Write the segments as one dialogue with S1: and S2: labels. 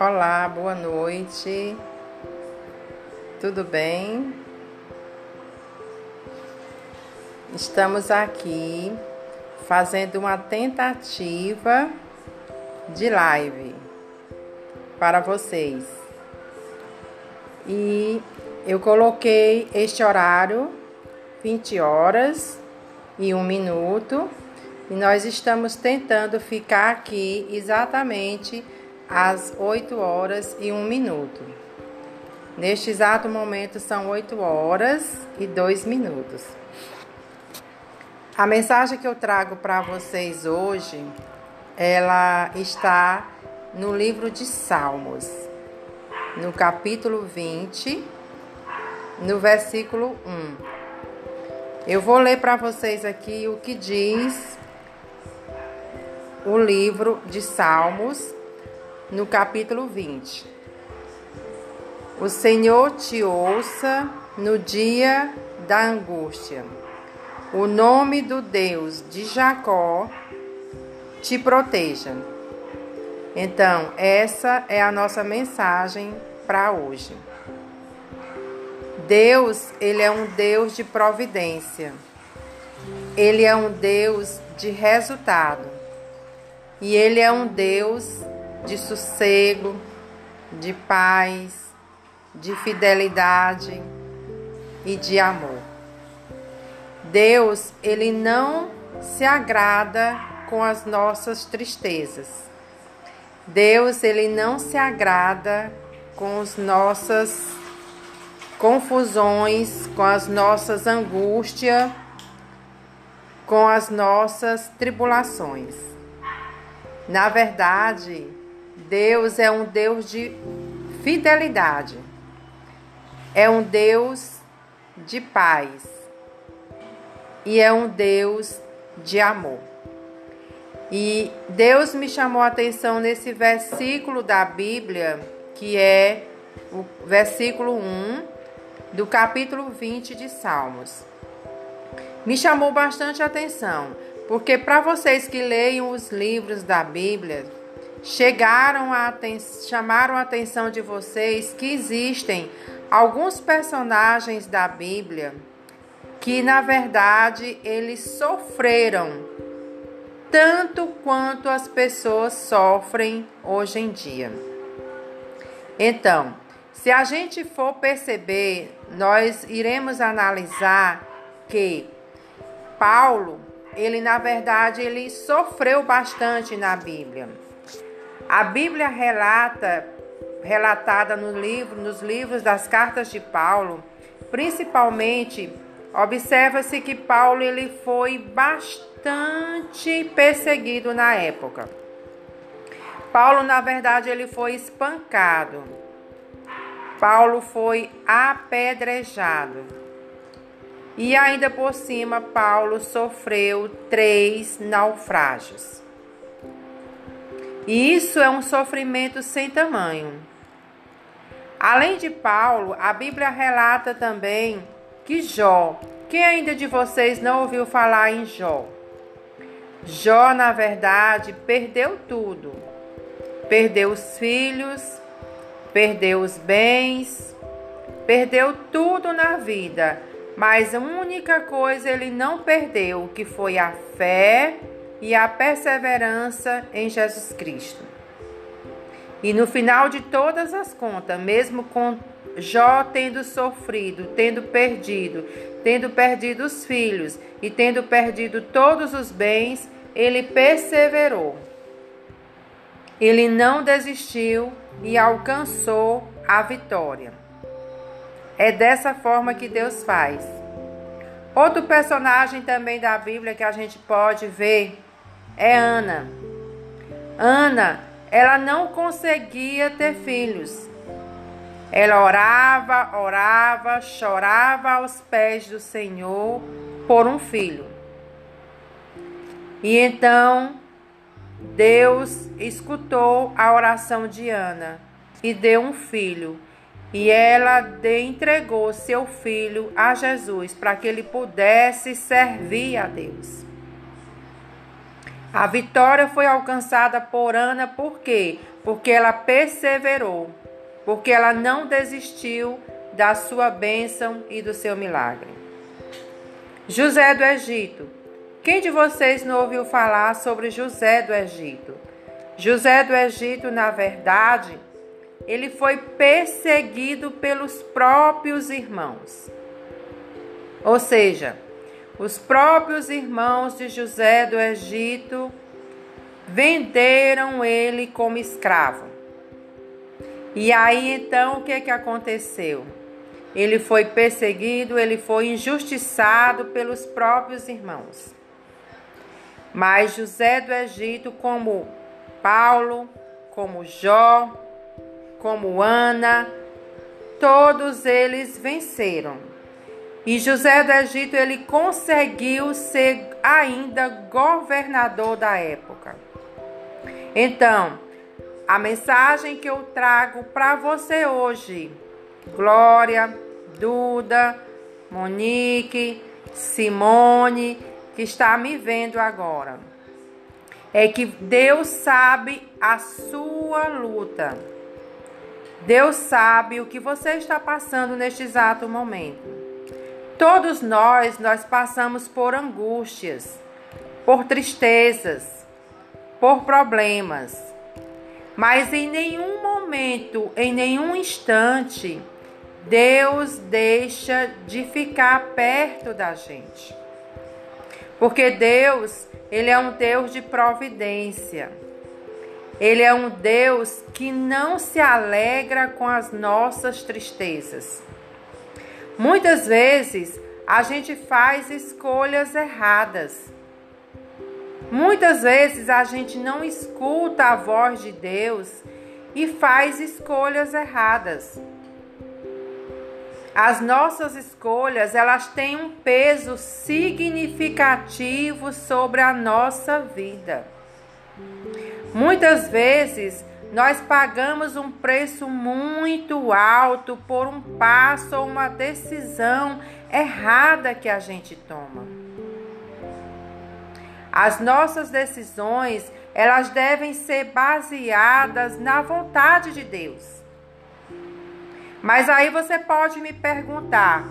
S1: Olá, boa noite. Tudo bem? Estamos aqui fazendo uma tentativa de live para vocês. E eu coloquei este horário 20 horas e um minuto e nós estamos tentando ficar aqui exatamente às 8 horas e 1 minuto. Neste exato momento são 8 horas e 2 minutos. A mensagem que eu trago para vocês hoje, ela está no livro de Salmos, no capítulo 20, no versículo 1. Eu vou ler para vocês aqui o que diz o livro de Salmos, no capítulo 20. O Senhor te ouça no dia da angústia. O nome do Deus de Jacó te proteja. Então, essa é a nossa mensagem para hoje. Deus, ele é um Deus de providência. Ele é um Deus de resultado. E ele é um Deus de sossego, de paz, de fidelidade e de amor. Deus, ele não se agrada com as nossas tristezas. Deus, ele não se agrada com as nossas confusões, com as nossas angústias, com as nossas tribulações. Na verdade, Deus é um Deus de fidelidade, é um Deus de paz e é um Deus de amor. E Deus me chamou a atenção nesse versículo da Bíblia, que é o versículo 1 do capítulo 20 de Salmos. Me chamou bastante a atenção, porque para vocês que leiam os livros da Bíblia, chegaram a chamaram a atenção de vocês que existem alguns personagens da Bíblia que na verdade eles sofreram tanto quanto as pessoas sofrem hoje em dia. Então, se a gente for perceber, nós iremos analisar que Paulo, ele na verdade ele sofreu bastante na Bíblia. A Bíblia relata, relatada no livro, nos livros das cartas de Paulo, principalmente observa-se que Paulo ele foi bastante perseguido na época. Paulo, na verdade, ele foi espancado. Paulo foi apedrejado. E ainda por cima, Paulo sofreu três naufrágios. E isso é um sofrimento sem tamanho. Além de Paulo, a Bíblia relata também que Jó, quem ainda de vocês não ouviu falar em Jó? Jó, na verdade, perdeu tudo. Perdeu os filhos, perdeu os bens, perdeu tudo na vida, mas a única coisa ele não perdeu, que foi a fé e a perseverança em Jesus Cristo. E no final de todas as contas, mesmo com Jó tendo sofrido, tendo perdido, tendo perdido os filhos e tendo perdido todos os bens, ele perseverou. ele não desistiu e alcançou a vitória. É dessa forma que Deus faz. Outro personagem também da Bíblia que a gente pode ver é Ana. Ana, ela não conseguia ter filhos. Ela orava, orava, chorava aos pés do Senhor por um filho. E então Deus escutou a oração de Ana e deu um filho. E ela entregou seu filho a Jesus para que ele pudesse servir a Deus. A vitória foi alcançada por Ana por quê? Porque ela perseverou, porque ela não desistiu da sua bênção e do seu milagre. José do Egito. Quem de vocês não ouviu falar sobre José do Egito? José do Egito, na verdade, ele foi perseguido pelos próprios irmãos. Ou seja, os próprios irmãos de José do Egito venderam ele como escravo. E aí então o que, que aconteceu? Ele foi perseguido, ele foi injustiçado pelos próprios irmãos. Mas José do Egito, como Paulo, como Jó, como Ana, todos eles venceram. E José do Egito ele conseguiu ser ainda governador da época. Então, a mensagem que eu trago para você hoje, Glória, Duda, Monique, Simone, que está me vendo agora, é que Deus sabe a sua luta. Deus sabe o que você está passando neste exato momento. Todos nós, nós passamos por angústias, por tristezas, por problemas. Mas em nenhum momento, em nenhum instante, Deus deixa de ficar perto da gente. Porque Deus, ele é um Deus de providência. Ele é um Deus que não se alegra com as nossas tristezas. Muitas vezes a gente faz escolhas erradas. Muitas vezes a gente não escuta a voz de Deus e faz escolhas erradas. As nossas escolhas, elas têm um peso significativo sobre a nossa vida. Muitas vezes nós pagamos um preço muito alto por um passo ou uma decisão errada que a gente toma. As nossas decisões, elas devem ser baseadas na vontade de Deus. Mas aí você pode me perguntar: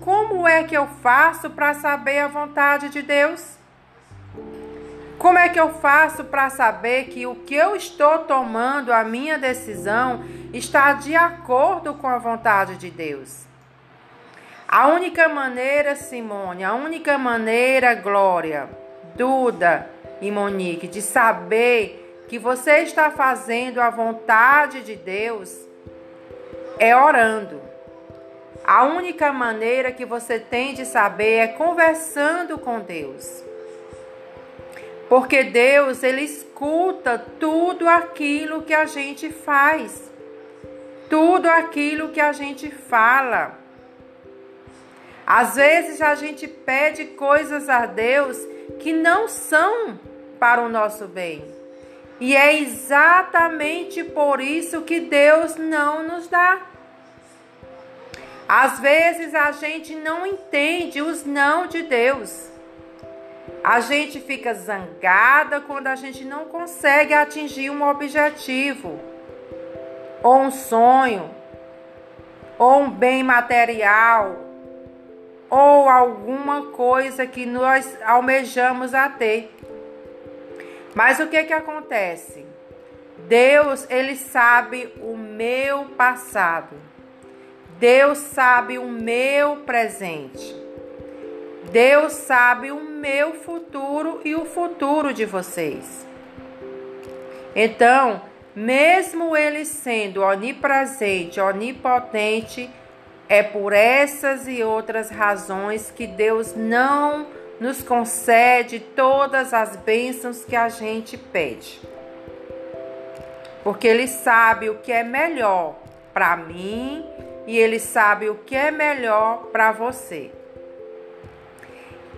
S1: como é que eu faço para saber a vontade de Deus? Como é que eu faço para saber que o que eu estou tomando, a minha decisão, está de acordo com a vontade de Deus? A única maneira, Simone, a única maneira, Glória, Duda e Monique, de saber que você está fazendo a vontade de Deus é orando. A única maneira que você tem de saber é conversando com Deus. Porque Deus, ele escuta tudo aquilo que a gente faz. Tudo aquilo que a gente fala. Às vezes a gente pede coisas a Deus que não são para o nosso bem. E é exatamente por isso que Deus não nos dá. Às vezes a gente não entende os não de Deus. A gente fica zangada quando a gente não consegue atingir um objetivo, ou um sonho, ou um bem material, ou alguma coisa que nós almejamos a ter. Mas o que que acontece? Deus, ele sabe o meu passado. Deus sabe o meu presente. Deus sabe o meu futuro e o futuro de vocês. Então, mesmo ele sendo onipresente, onipotente, é por essas e outras razões que Deus não nos concede todas as bênçãos que a gente pede. Porque Ele sabe o que é melhor para mim e Ele sabe o que é melhor para você.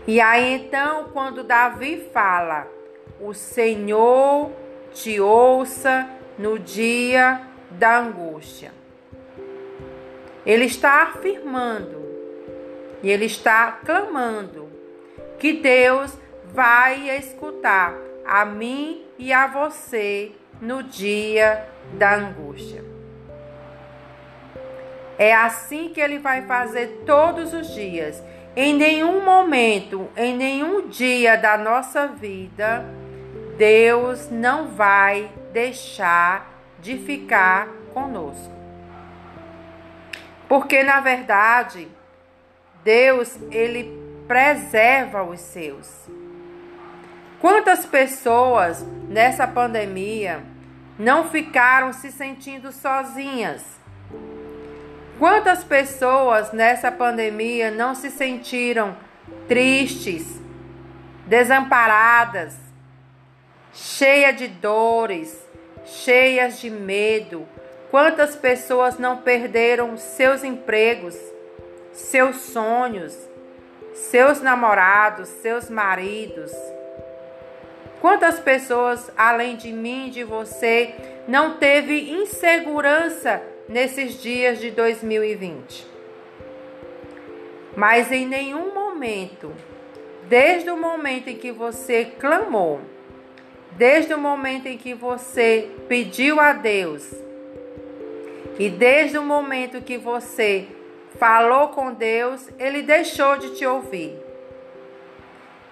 S1: E aí então, quando Davi fala, o Senhor te ouça no dia da angústia. Ele está afirmando e ele está clamando que Deus vai escutar a mim e a você no dia da angústia. É assim que ele vai fazer todos os dias. Em nenhum momento, em nenhum dia da nossa vida, Deus não vai deixar de ficar conosco. Porque na verdade, Deus ele preserva os seus. Quantas pessoas nessa pandemia não ficaram se sentindo sozinhas? Quantas pessoas nessa pandemia não se sentiram tristes, desamparadas, cheias de dores, cheias de medo, Quantas pessoas não perderam seus empregos, seus sonhos, seus namorados, seus maridos? Quantas pessoas, além de mim e de você, não teve insegurança nesses dias de 2020? Mas em nenhum momento, desde o momento em que você clamou, desde o momento em que você pediu a Deus, e desde o momento que você falou com Deus, ele deixou de te ouvir.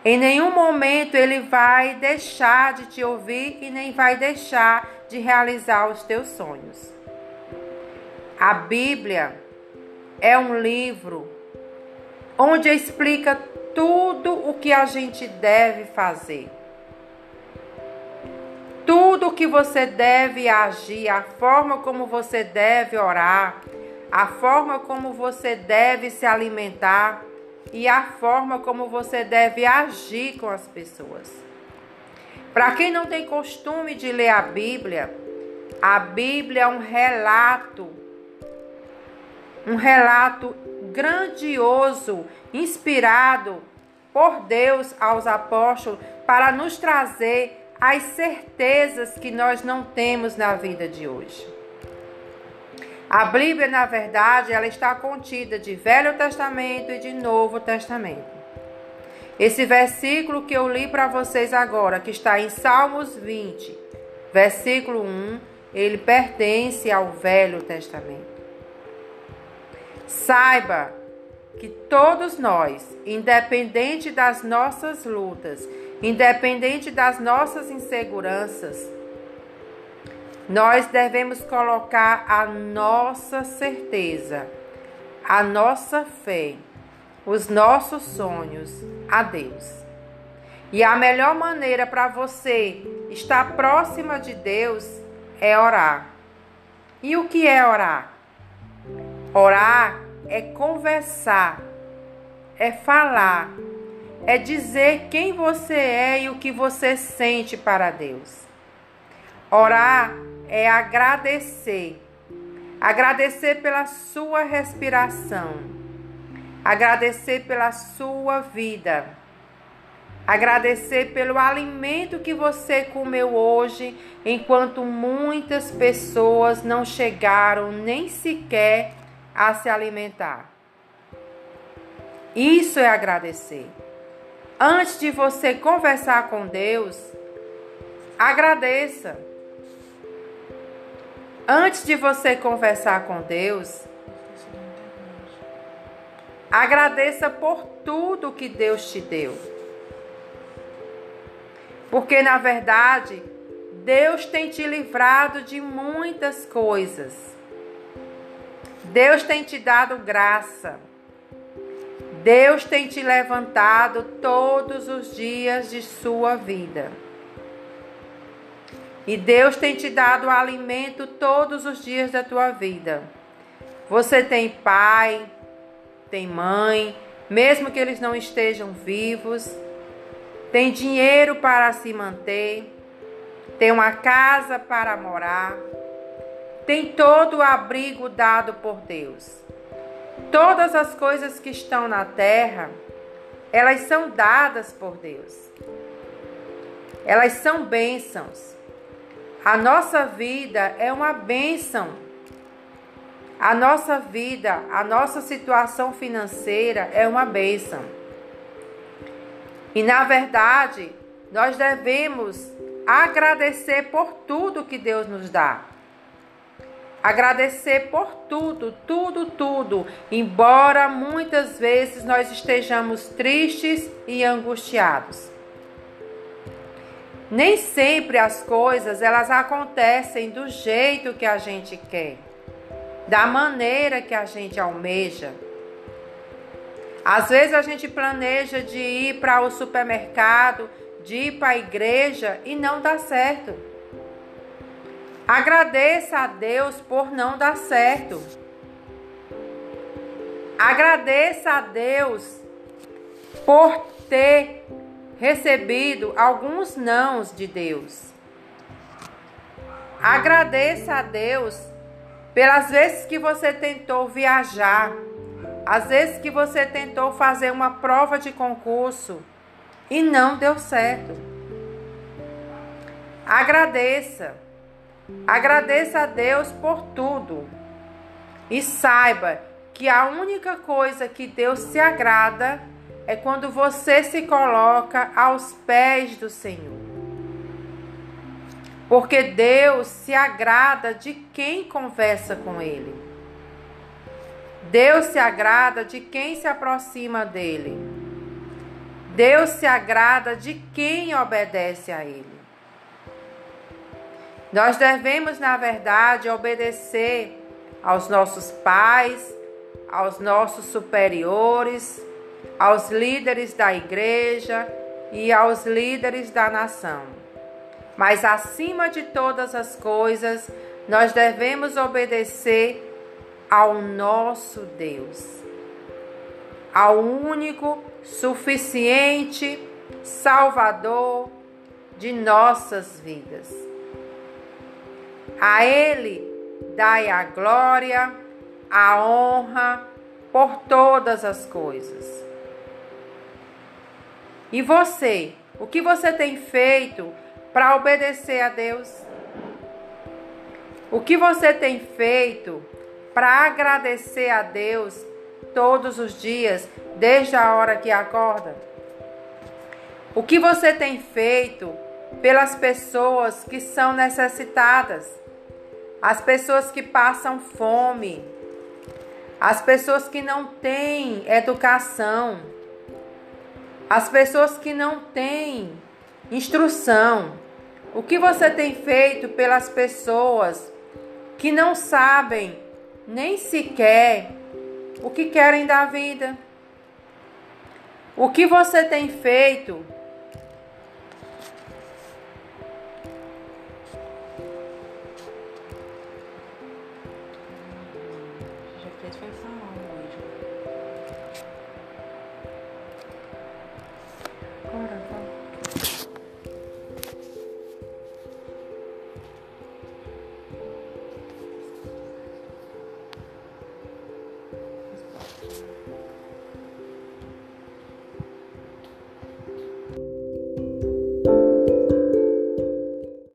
S1: Em nenhum momento ele vai deixar de te ouvir e nem vai deixar de realizar os teus sonhos. A Bíblia é um livro onde explica tudo o que a gente deve fazer tudo que você deve agir, a forma como você deve orar, a forma como você deve se alimentar e a forma como você deve agir com as pessoas. Para quem não tem costume de ler a Bíblia, a Bíblia é um relato, um relato grandioso, inspirado por Deus aos apóstolos para nos trazer as certezas que nós não temos na vida de hoje. A Bíblia, na verdade, ela está contida de Velho Testamento e de Novo Testamento. Esse versículo que eu li para vocês agora, que está em Salmos 20, versículo 1, ele pertence ao Velho Testamento. Saiba que todos nós, independente das nossas lutas, Independente das nossas inseguranças, nós devemos colocar a nossa certeza, a nossa fé, os nossos sonhos a Deus. E a melhor maneira para você estar próxima de Deus é orar. E o que é orar? Orar é conversar, é falar é dizer quem você é e o que você sente para Deus. Orar é agradecer. Agradecer pela sua respiração. Agradecer pela sua vida. Agradecer pelo alimento que você comeu hoje, enquanto muitas pessoas não chegaram nem sequer a se alimentar. Isso é agradecer. Antes de você conversar com Deus, agradeça. Antes de você conversar com Deus, agradeça por tudo que Deus te deu. Porque na verdade, Deus tem te livrado de muitas coisas. Deus tem te dado graça. Deus tem te levantado todos os dias de sua vida. E Deus tem te dado alimento todos os dias da tua vida. Você tem pai, tem mãe, mesmo que eles não estejam vivos, tem dinheiro para se manter, tem uma casa para morar, tem todo o abrigo dado por Deus. Todas as coisas que estão na terra, elas são dadas por Deus. Elas são bênçãos. A nossa vida é uma bênção. A nossa vida, a nossa situação financeira é uma bênção. E na verdade, nós devemos agradecer por tudo que Deus nos dá. Agradecer por tudo, tudo, tudo, embora muitas vezes nós estejamos tristes e angustiados. Nem sempre as coisas elas acontecem do jeito que a gente quer, da maneira que a gente almeja. Às vezes a gente planeja de ir para o supermercado, de ir para a igreja e não dá certo. Agradeça a Deus por não dar certo. Agradeça a Deus por ter recebido alguns nãos de Deus. Agradeça a Deus pelas vezes que você tentou viajar, às vezes que você tentou fazer uma prova de concurso e não deu certo. Agradeça. Agradeça a Deus por tudo e saiba que a única coisa que Deus se agrada é quando você se coloca aos pés do Senhor. Porque Deus se agrada de quem conversa com Ele. Deus se agrada de quem se aproxima dele. Deus se agrada de quem obedece a Ele. Nós devemos, na verdade, obedecer aos nossos pais, aos nossos superiores, aos líderes da igreja e aos líderes da nação. Mas acima de todas as coisas, nós devemos obedecer ao nosso Deus, ao único, suficiente Salvador de nossas vidas. A Ele dai a glória, a honra por todas as coisas. E você, o que você tem feito para obedecer a Deus? O que você tem feito para agradecer a Deus todos os dias, desde a hora que acorda? O que você tem feito pelas pessoas que são necessitadas? As pessoas que passam fome, as pessoas que não têm educação, as pessoas que não têm instrução. O que você tem feito pelas pessoas que não sabem nem sequer o que querem da vida? O que você tem feito